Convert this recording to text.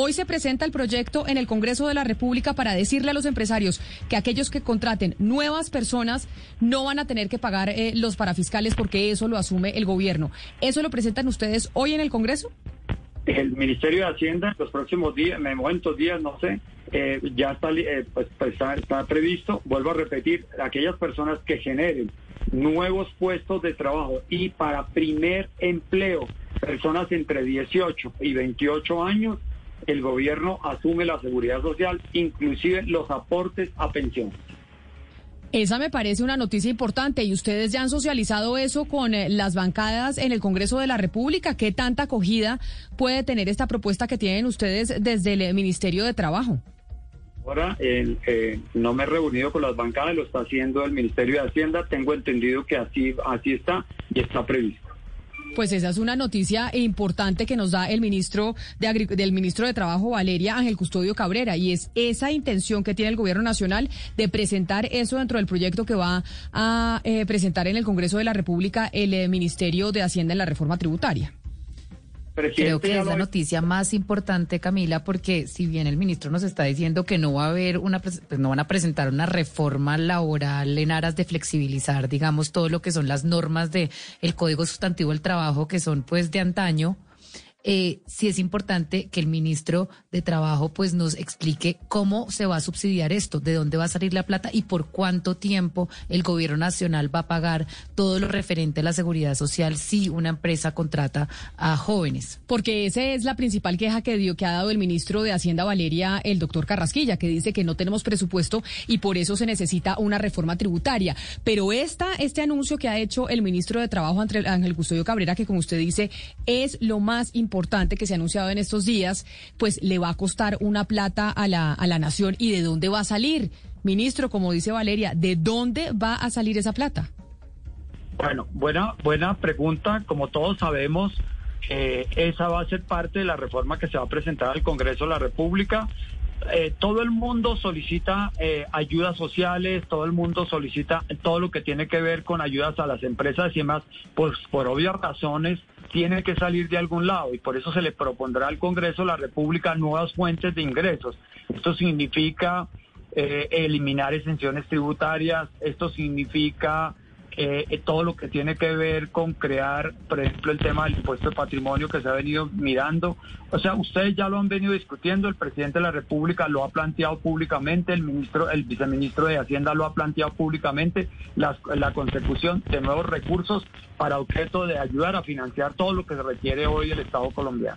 Hoy se presenta el proyecto en el Congreso de la República para decirle a los empresarios que aquellos que contraten nuevas personas no van a tener que pagar eh, los parafiscales porque eso lo asume el gobierno. ¿Eso lo presentan ustedes hoy en el Congreso? El Ministerio de Hacienda en los próximos días, en momentos días, no sé, eh, ya está, eh, pues, pues, previsto, vuelvo a repetir, aquellas personas que generen nuevos puestos de trabajo y para primer empleo, personas entre 18 y 28 años, el gobierno asume la seguridad social, inclusive los aportes a pensiones. Esa me parece una noticia importante y ustedes ya han socializado eso con eh, las bancadas en el Congreso de la República. ¿Qué tanta acogida puede tener esta propuesta que tienen ustedes desde el Ministerio de Trabajo? Ahora eh, no me he reunido con las bancadas, lo está haciendo el Ministerio de Hacienda. Tengo entendido que así, así está y está previsto. Pues esa es una noticia importante que nos da el ministro de del ministro de Trabajo Valeria Ángel Custodio Cabrera y es esa intención que tiene el gobierno nacional de presentar eso dentro del proyecto que va a eh, presentar en el Congreso de la República el eh, Ministerio de Hacienda en la reforma tributaria. Creo que es la noticia más importante, Camila, porque si bien el ministro nos está diciendo que no va a haber una, pues no van a presentar una reforma laboral en aras de flexibilizar, digamos, todo lo que son las normas de el Código Sustantivo del Trabajo, que son pues de antaño, eh, sí es importante que el ministro de Trabajo pues nos explique cómo se va a subsidiar esto, de dónde va a salir la plata y por cuánto tiempo el gobierno nacional va a pagar todo lo referente a la seguridad social si una empresa contrata a jóvenes. Porque esa es la principal queja que dio que ha dado el ministro de Hacienda Valeria, el doctor Carrasquilla, que dice que no tenemos presupuesto y por eso se necesita una reforma tributaria. Pero esta, este anuncio que ha hecho el ministro de Trabajo Ángel Custodio Cabrera, que como usted dice, es lo más importante importante que se ha anunciado en estos días, pues le va a costar una plata a la, a la nación y de dónde va a salir. Ministro, como dice Valeria, ¿de dónde va a salir esa plata? Bueno, buena, buena pregunta. Como todos sabemos, eh, esa va a ser parte de la reforma que se va a presentar al Congreso de la República. Eh, todo el mundo solicita eh, ayudas sociales, todo el mundo solicita todo lo que tiene que ver con ayudas a las empresas y demás, pues por obvias razones tiene que salir de algún lado y por eso se le propondrá al Congreso la República nuevas fuentes de ingresos. Esto significa eh, eliminar exenciones tributarias, esto significa eh, todo lo que tiene que ver con crear, por ejemplo, el tema del impuesto de patrimonio que se ha venido mirando. O sea, ustedes ya lo han venido discutiendo, el presidente de la República lo ha planteado públicamente, el ministro, el viceministro de Hacienda lo ha planteado públicamente, la, la consecución de nuevos recursos para objeto de ayudar a financiar todo lo que se requiere hoy el Estado colombiano.